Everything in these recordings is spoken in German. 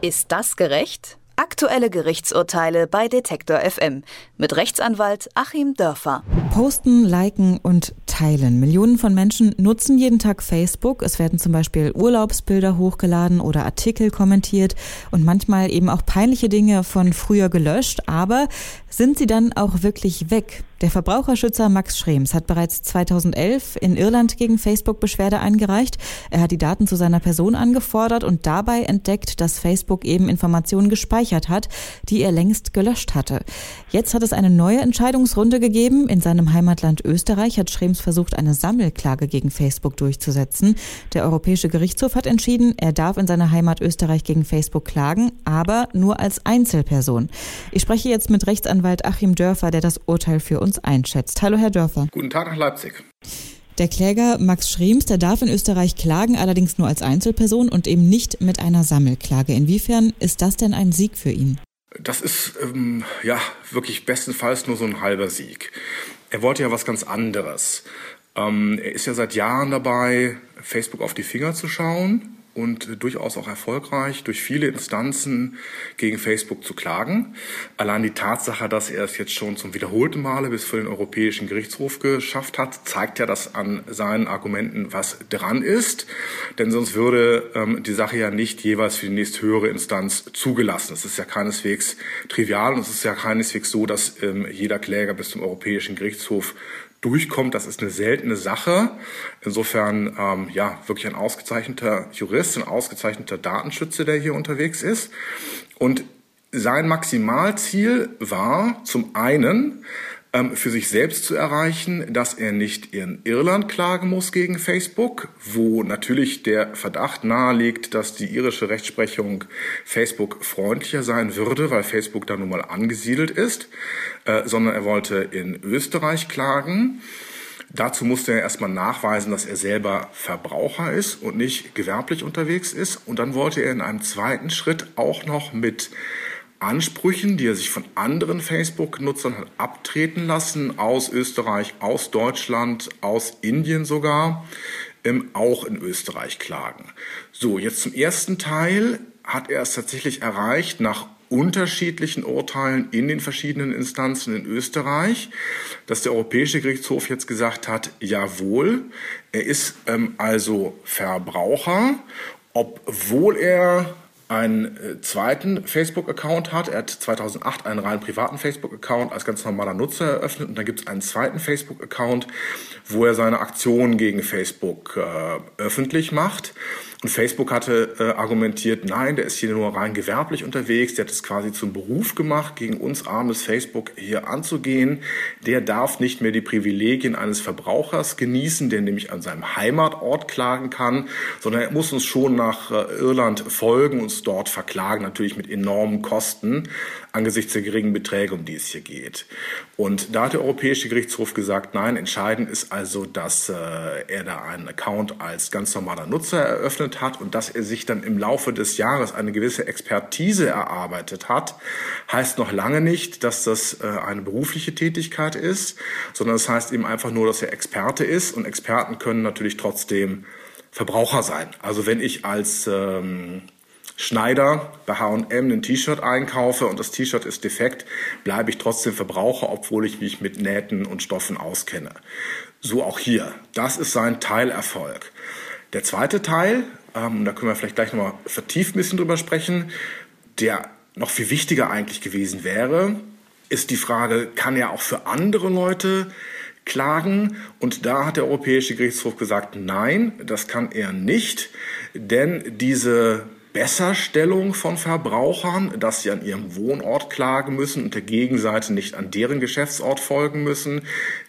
Ist das gerecht? Aktuelle Gerichtsurteile bei Detektor FM mit Rechtsanwalt Achim Dörfer. Posten, liken und teilen. Millionen von Menschen nutzen jeden Tag Facebook. Es werden zum Beispiel Urlaubsbilder hochgeladen oder Artikel kommentiert und manchmal eben auch peinliche Dinge von früher gelöscht. Aber sind sie dann auch wirklich weg? Der Verbraucherschützer Max Schrems hat bereits 2011 in Irland gegen Facebook Beschwerde eingereicht. Er hat die Daten zu seiner Person angefordert und dabei entdeckt, dass Facebook eben Informationen gespeichert hat, die er längst gelöscht hatte. Jetzt hat es eine neue Entscheidungsrunde gegeben. In seinem Heimatland Österreich hat Schrems versucht, eine Sammelklage gegen Facebook durchzusetzen. Der Europäische Gerichtshof hat entschieden, er darf in seiner Heimat Österreich gegen Facebook klagen, aber nur als Einzelperson. Ich spreche jetzt mit Rechtsanwalt Achim Dörfer, der das Urteil für uns einschätzt. Hallo, Herr Dörfer. Guten Tag nach Leipzig. Der Kläger Max Schrems, der darf in Österreich klagen, allerdings nur als Einzelperson und eben nicht mit einer Sammelklage. Inwiefern ist das denn ein Sieg für ihn? Das ist ähm, ja wirklich bestenfalls nur so ein halber Sieg. Er wollte ja was ganz anderes. Ähm, er ist ja seit Jahren dabei, Facebook auf die Finger zu schauen und durchaus auch erfolgreich durch viele Instanzen gegen Facebook zu klagen. Allein die Tatsache, dass er es jetzt schon zum wiederholten Male bis vor den Europäischen Gerichtshof geschafft hat, zeigt ja, dass an seinen Argumenten was dran ist. Denn sonst würde ähm, die Sache ja nicht jeweils für die nächsthöhere Instanz zugelassen. Es ist ja keineswegs trivial und es ist ja keineswegs so, dass ähm, jeder Kläger bis zum Europäischen Gerichtshof durchkommt, das ist eine seltene Sache. Insofern ähm, ja wirklich ein ausgezeichneter Jurist, ein ausgezeichneter Datenschützer, der hier unterwegs ist. Und sein Maximalziel war zum einen für sich selbst zu erreichen, dass er nicht in Irland klagen muss gegen Facebook, wo natürlich der Verdacht naheliegt, dass die irische Rechtsprechung Facebook freundlicher sein würde, weil Facebook da nun mal angesiedelt ist, äh, sondern er wollte in Österreich klagen. Dazu musste er erstmal nachweisen, dass er selber Verbraucher ist und nicht gewerblich unterwegs ist. Und dann wollte er in einem zweiten Schritt auch noch mit Ansprüchen, die er sich von anderen Facebook-Nutzern hat abtreten lassen, aus Österreich, aus Deutschland, aus Indien sogar, ähm, auch in Österreich klagen. So, jetzt zum ersten Teil hat er es tatsächlich erreicht, nach unterschiedlichen Urteilen in den verschiedenen Instanzen in Österreich, dass der Europäische Gerichtshof jetzt gesagt hat, jawohl, er ist ähm, also Verbraucher, obwohl er einen äh, zweiten Facebook-Account hat. Er hat 2008 einen rein privaten Facebook-Account als ganz normaler Nutzer eröffnet und dann gibt es einen zweiten Facebook-Account, wo er seine Aktionen gegen Facebook äh, öffentlich macht. Und Facebook hatte äh, argumentiert, nein, der ist hier nur rein gewerblich unterwegs, der hat es quasi zum Beruf gemacht, gegen uns armes Facebook hier anzugehen. Der darf nicht mehr die Privilegien eines Verbrauchers genießen, der nämlich an seinem Heimatort klagen kann, sondern er muss uns schon nach äh, Irland folgen, uns dort verklagen, natürlich mit enormen Kosten angesichts der geringen Beträge, um die es hier geht. Und da hat der Europäische Gerichtshof gesagt, nein, entscheidend ist also, dass äh, er da einen Account als ganz normaler Nutzer eröffnet hat und dass er sich dann im Laufe des Jahres eine gewisse Expertise erarbeitet hat, heißt noch lange nicht, dass das äh, eine berufliche Tätigkeit ist, sondern es das heißt eben einfach nur, dass er Experte ist und Experten können natürlich trotzdem Verbraucher sein. Also wenn ich als ähm, Schneider bei H&M ein T-Shirt einkaufe und das T-Shirt ist defekt, bleibe ich trotzdem Verbraucher, obwohl ich mich mit Nähten und Stoffen auskenne. So auch hier. Das ist sein Teilerfolg. Der zweite Teil, ähm, da können wir vielleicht gleich nochmal vertieft ein bisschen drüber sprechen, der noch viel wichtiger eigentlich gewesen wäre, ist die Frage, kann er auch für andere Leute klagen? Und da hat der Europäische Gerichtshof gesagt, nein, das kann er nicht, denn diese Besserstellung von Verbrauchern, dass sie an ihrem Wohnort klagen müssen und der Gegenseite nicht an deren Geschäftsort folgen müssen.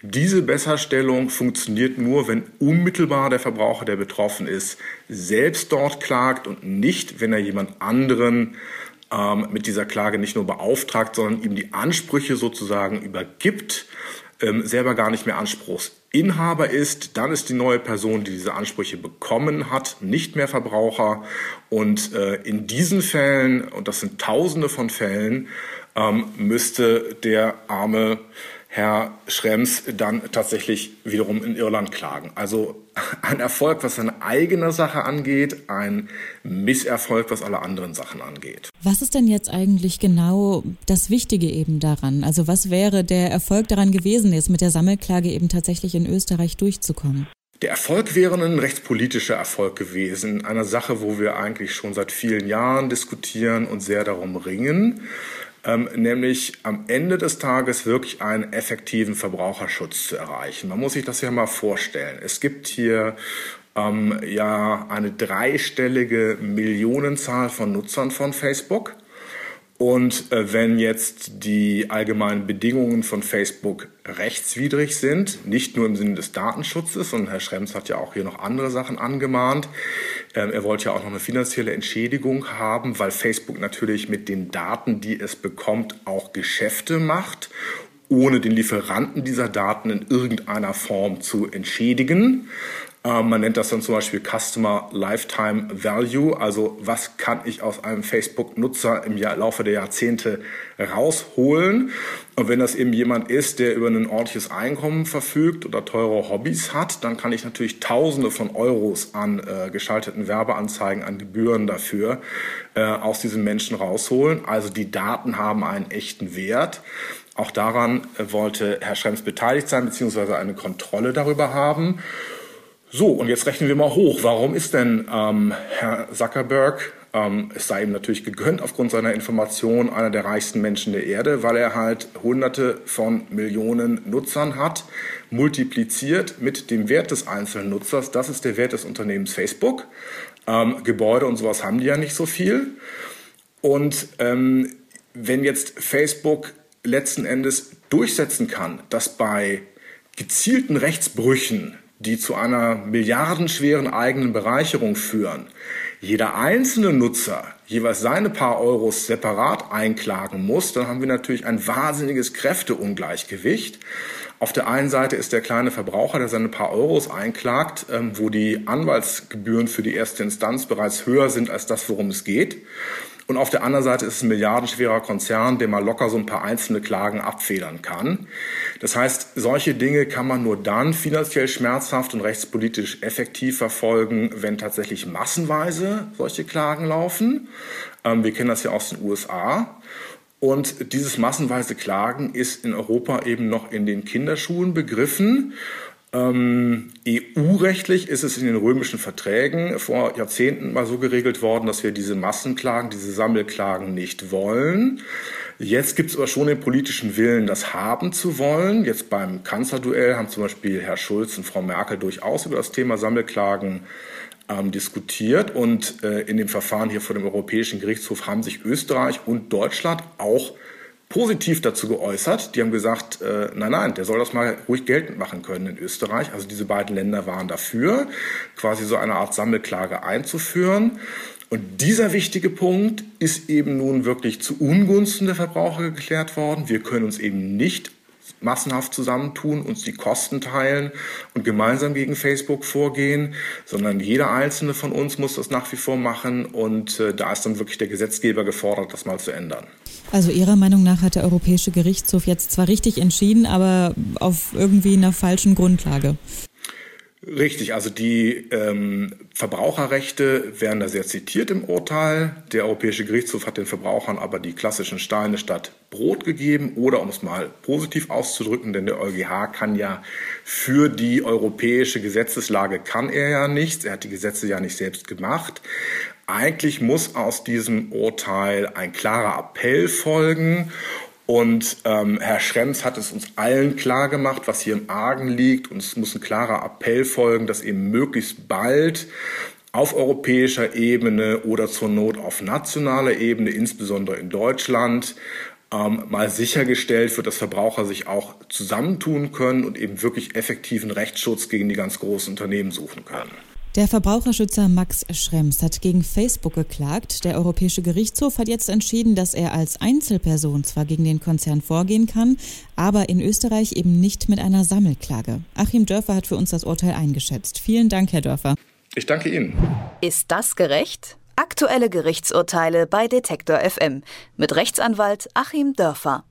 Diese Besserstellung funktioniert nur, wenn unmittelbar der Verbraucher, der betroffen ist, selbst dort klagt und nicht, wenn er jemand anderen ähm, mit dieser Klage nicht nur beauftragt, sondern ihm die Ansprüche sozusagen übergibt ähm, selber gar nicht mehr Anspruchsinhaber ist, dann ist die neue Person, die diese Ansprüche bekommen hat, nicht mehr Verbraucher. Und äh, in diesen Fällen, und das sind Tausende von Fällen, ähm, müsste der arme Herr Schrems dann tatsächlich wiederum in Irland klagen. Also ein Erfolg, was seine eigene Sache angeht, ein Misserfolg, was alle anderen Sachen angeht. Was ist denn jetzt eigentlich genau das Wichtige eben daran? Also was wäre der Erfolg daran gewesen, jetzt mit der Sammelklage eben tatsächlich in Österreich durchzukommen? Der Erfolg wäre ein rechtspolitischer Erfolg gewesen, eine Sache, wo wir eigentlich schon seit vielen Jahren diskutieren und sehr darum ringen ähm, nämlich am Ende des Tages wirklich einen effektiven Verbraucherschutz zu erreichen. Man muss sich das ja mal vorstellen. Es gibt hier ähm, ja eine dreistellige Millionenzahl von Nutzern von Facebook. Und äh, wenn jetzt die allgemeinen Bedingungen von Facebook rechtswidrig sind, nicht nur im Sinne des Datenschutzes, und Herr Schrems hat ja auch hier noch andere Sachen angemahnt, ähm, er wollte ja auch noch eine finanzielle Entschädigung haben, weil Facebook natürlich mit den Daten, die es bekommt, auch Geschäfte macht, ohne den Lieferanten dieser Daten in irgendeiner Form zu entschädigen. Ähm, man nennt das dann zum Beispiel Customer Lifetime Value, also was kann ich aus einem Facebook-Nutzer im Laufe der Jahrzehnte rausholen. Und wenn das eben jemand ist, der über ein ordentliches Einkommen verfügt oder teure Hobbys hat, dann kann ich natürlich Tausende von Euros an äh, geschalteten Werbeanzeigen, an Gebühren dafür äh, aus diesen Menschen rausholen. Also die Daten haben einen echten Wert. Auch daran äh, wollte Herr Schrems beteiligt sein, beziehungsweise eine Kontrolle darüber haben. So, und jetzt rechnen wir mal hoch. Warum ist denn ähm, Herr Zuckerberg, ähm, es sei ihm natürlich gegönnt aufgrund seiner Information, einer der reichsten Menschen der Erde, weil er halt hunderte von Millionen Nutzern hat, multipliziert mit dem Wert des einzelnen Nutzers. Das ist der Wert des Unternehmens Facebook. Ähm, Gebäude und sowas haben die ja nicht so viel. Und ähm, wenn jetzt Facebook letzten Endes durchsetzen kann, dass bei gezielten Rechtsbrüchen die zu einer milliardenschweren eigenen Bereicherung führen, jeder einzelne Nutzer jeweils seine paar Euros separat einklagen muss, dann haben wir natürlich ein wahnsinniges Kräfteungleichgewicht. Auf der einen Seite ist der kleine Verbraucher, der seine paar Euros einklagt, ähm, wo die Anwaltsgebühren für die erste Instanz bereits höher sind als das, worum es geht. Und auf der anderen Seite ist es ein milliardenschwerer Konzern, der mal locker so ein paar einzelne Klagen abfedern kann. Das heißt, solche Dinge kann man nur dann finanziell schmerzhaft und rechtspolitisch effektiv verfolgen, wenn tatsächlich massenweise solche Klagen laufen. Ähm, wir kennen das ja aus den USA. Und dieses massenweise Klagen ist in Europa eben noch in den Kinderschuhen begriffen. Ähm, EU-rechtlich ist es in den römischen Verträgen vor Jahrzehnten mal so geregelt worden, dass wir diese Massenklagen, diese Sammelklagen nicht wollen. Jetzt gibt es aber schon den politischen Willen, das haben zu wollen. Jetzt beim Kanzlerduell haben zum Beispiel Herr Schulz und Frau Merkel durchaus über das Thema Sammelklagen ähm, diskutiert. Und äh, in dem Verfahren hier vor dem Europäischen Gerichtshof haben sich Österreich und Deutschland auch positiv dazu geäußert. Die haben gesagt, äh, nein, nein, der soll das mal ruhig geltend machen können in Österreich. Also diese beiden Länder waren dafür, quasi so eine Art Sammelklage einzuführen. Und dieser wichtige Punkt ist eben nun wirklich zu Ungunsten der Verbraucher geklärt worden. Wir können uns eben nicht massenhaft zusammentun, uns die Kosten teilen und gemeinsam gegen Facebook vorgehen, sondern jeder einzelne von uns muss das nach wie vor machen und äh, da ist dann wirklich der Gesetzgeber gefordert, das mal zu ändern. Also Ihrer Meinung nach hat der Europäische Gerichtshof jetzt zwar richtig entschieden, aber auf irgendwie einer falschen Grundlage. Richtig, also die ähm, Verbraucherrechte werden da sehr zitiert im Urteil. Der Europäische Gerichtshof hat den Verbrauchern aber die klassischen Steine statt Brot gegeben oder um es mal positiv auszudrücken, denn der EuGH kann ja für die europäische Gesetzeslage kann er ja nichts. Er hat die Gesetze ja nicht selbst gemacht. Eigentlich muss aus diesem Urteil ein klarer Appell folgen und ähm, Herr Schrems hat es uns allen klar gemacht, was hier im Argen liegt. Und es muss ein klarer Appell folgen, dass eben möglichst bald auf europäischer Ebene oder zur Not auf nationaler Ebene, insbesondere in Deutschland, ähm, mal sichergestellt wird, dass Verbraucher sich auch zusammentun können und eben wirklich effektiven Rechtsschutz gegen die ganz großen Unternehmen suchen können. Der Verbraucherschützer Max Schrems hat gegen Facebook geklagt. Der Europäische Gerichtshof hat jetzt entschieden, dass er als Einzelperson zwar gegen den Konzern vorgehen kann, aber in Österreich eben nicht mit einer Sammelklage. Achim Dörfer hat für uns das Urteil eingeschätzt. Vielen Dank, Herr Dörfer. Ich danke Ihnen. Ist das gerecht? Aktuelle Gerichtsurteile bei Detektor FM mit Rechtsanwalt Achim Dörfer.